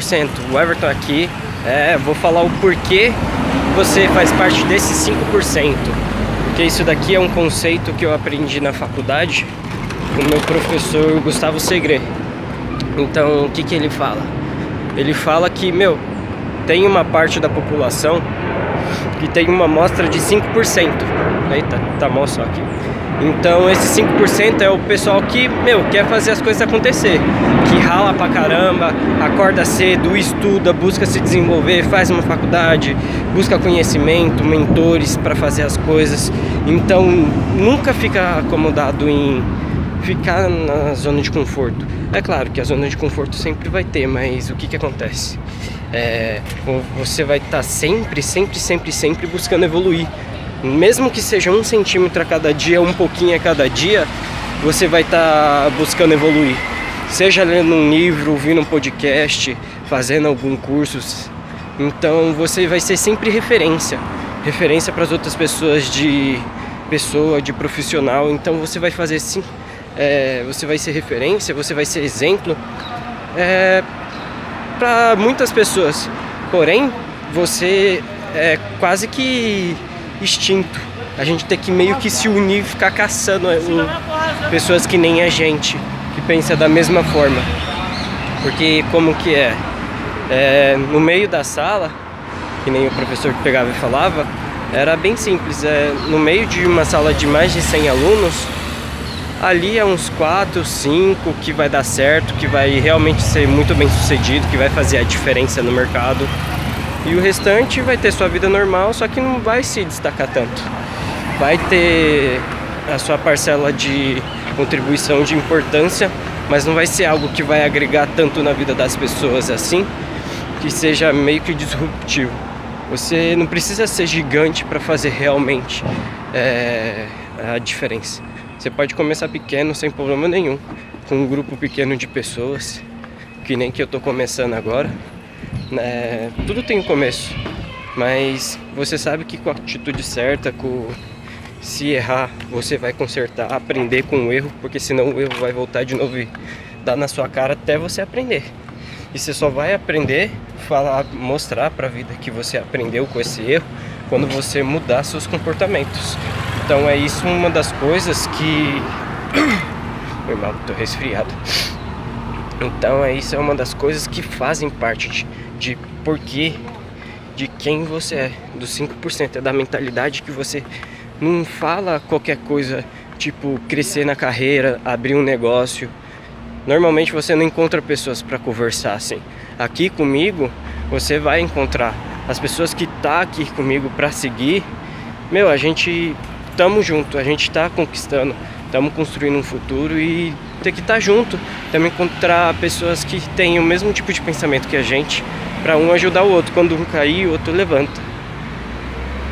5%. O Everton aqui, é, vou falar o porquê você faz parte desses 5%. Porque isso daqui é um conceito que eu aprendi na faculdade com o meu professor Gustavo Segre. Então, o que, que ele fala? Ele fala que, meu, tem uma parte da população que tem uma amostra de 5%. Eita, tá mal só aqui. Então esse 5% é o pessoal que, meu, quer fazer as coisas acontecer, que rala pra caramba, acorda cedo, estuda, busca se desenvolver, faz uma faculdade, busca conhecimento, mentores para fazer as coisas. Então nunca fica acomodado em ficar na zona de conforto. É claro que a zona de conforto sempre vai ter, mas o que que acontece? É, você vai estar tá sempre, sempre, sempre, sempre buscando evoluir mesmo que seja um centímetro a cada dia, um pouquinho a cada dia, você vai estar tá buscando evoluir. Seja lendo um livro, ouvindo um podcast, fazendo algum curso. Então você vai ser sempre referência. Referência para as outras pessoas de pessoa, de profissional. Então você vai fazer sim. É, você vai ser referência, você vai ser exemplo é, para muitas pessoas. Porém, você é quase que extinto. A gente tem que meio que se unir e ficar caçando um, pessoas que nem a gente, que pensa da mesma forma. Porque como que é? é? No meio da sala, que nem o professor que pegava e falava, era bem simples. É, no meio de uma sala de mais de 100 alunos, ali é uns 4, 5 que vai dar certo, que vai realmente ser muito bem sucedido, que vai fazer a diferença no mercado. E o restante vai ter sua vida normal, só que não vai se destacar tanto. Vai ter a sua parcela de contribuição de importância, mas não vai ser algo que vai agregar tanto na vida das pessoas assim, que seja meio que disruptivo. Você não precisa ser gigante para fazer realmente é, a diferença. Você pode começar pequeno sem problema nenhum, com um grupo pequeno de pessoas, que nem que eu estou começando agora. É, tudo tem um começo, mas você sabe que com a atitude certa, com se errar, você vai consertar, aprender com o erro, porque senão o erro vai voltar de novo e dar na sua cara até você aprender. E você só vai aprender, falar, mostrar para a vida que você aprendeu com esse erro quando você mudar seus comportamentos. Então é isso uma das coisas que. Foi mal, tô resfriado. Então é isso é uma das coisas que fazem parte de de porquê, de quem você é, dos 5%, é da mentalidade que você não fala qualquer coisa, tipo crescer na carreira, abrir um negócio. Normalmente você não encontra pessoas para conversar assim. Aqui comigo você vai encontrar as pessoas que tá aqui comigo para seguir. Meu, a gente tamo junto, a gente tá conquistando, estamos construindo um futuro e ter que estar tá junto, também encontrar pessoas que têm o mesmo tipo de pensamento que a gente, para um ajudar o outro. Quando um cair, o outro levanta.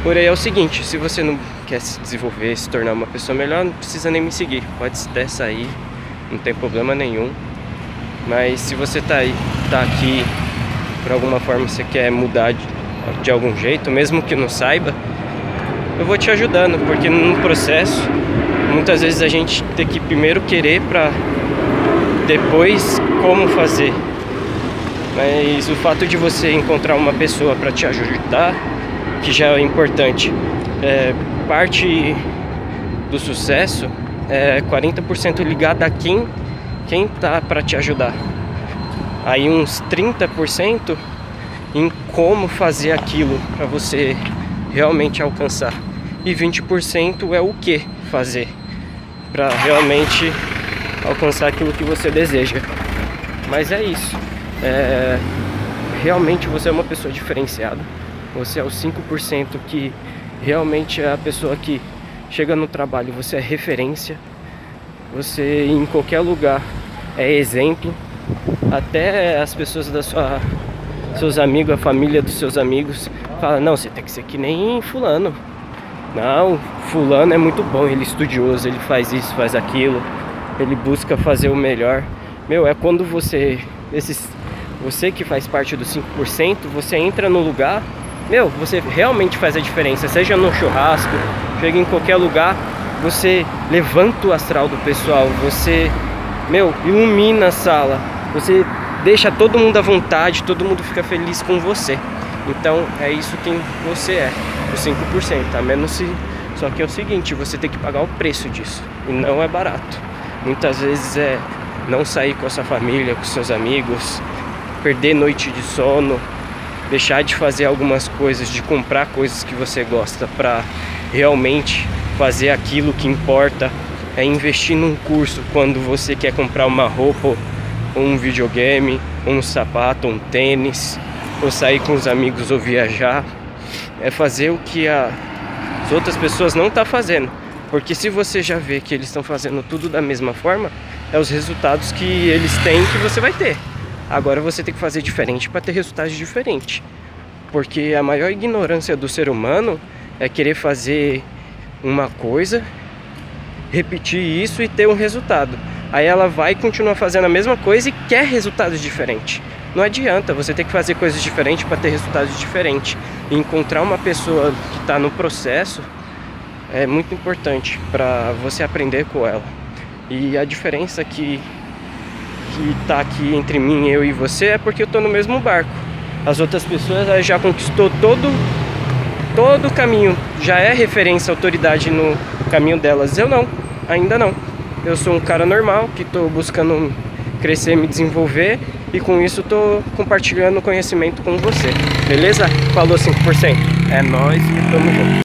Porém é o seguinte, se você não quer se desenvolver, se tornar uma pessoa melhor, não precisa nem me seguir. Pode até sair, não tem problema nenhum. Mas se você tá aí, tá aqui, por alguma forma você quer mudar de, de algum jeito, mesmo que não saiba, eu vou te ajudando, porque no processo muitas vezes a gente tem que primeiro querer para depois como fazer. Mas o fato de você encontrar uma pessoa para te ajudar, que já é importante, é, parte do sucesso é 40% ligado a quem quem tá para te ajudar. Aí uns 30% em como fazer aquilo para você realmente alcançar. E 20% é o que fazer para realmente alcançar aquilo que você deseja. Mas é isso. É, realmente você é uma pessoa diferenciada. Você é o 5% que realmente é a pessoa que chega no trabalho, você é referência. Você em qualquer lugar é exemplo. Até as pessoas da sua seus amigos, a família dos seus amigos fala: "Não, você tem que ser que nem fulano". Não, fulano é muito bom, ele é estudioso, ele faz isso, faz aquilo, ele busca fazer o melhor. Meu, é quando você, esses, você que faz parte dos 5%, você entra no lugar, meu, você realmente faz a diferença, seja no churrasco, chega em qualquer lugar, você levanta o astral do pessoal, você, meu, ilumina a sala, você deixa todo mundo à vontade, todo mundo fica feliz com você. Então é isso quem você é, os 5%, tá? Menos se. Só que é o seguinte, você tem que pagar o preço disso. E não é barato. Muitas vezes é não sair com a sua família, com seus amigos, perder noite de sono, deixar de fazer algumas coisas, de comprar coisas que você gosta para realmente fazer aquilo que importa, é investir num curso quando você quer comprar uma roupa, um videogame, um sapato, um tênis, ou sair com os amigos ou viajar, é fazer o que as outras pessoas não estão tá fazendo. Porque se você já vê que eles estão fazendo tudo da mesma forma, é os resultados que eles têm que você vai ter. Agora você tem que fazer diferente para ter resultados diferentes. Porque a maior ignorância do ser humano é querer fazer uma coisa, repetir isso e ter um resultado. Aí ela vai continuar fazendo a mesma coisa e quer resultados diferentes. Não adianta, você tem que fazer coisas diferentes para ter resultados diferentes. E encontrar uma pessoa que está no processo é muito importante para você aprender com ela. E a diferença que que está aqui entre mim, eu e você é porque eu estou no mesmo barco. As outras pessoas já conquistou todo todo o caminho, já é referência, autoridade no caminho delas. Eu não, ainda não. Eu sou um cara normal que estou buscando crescer, me desenvolver e com isso estou compartilhando conhecimento com você. Beleza? Falou 5%. É nós e tamo junto.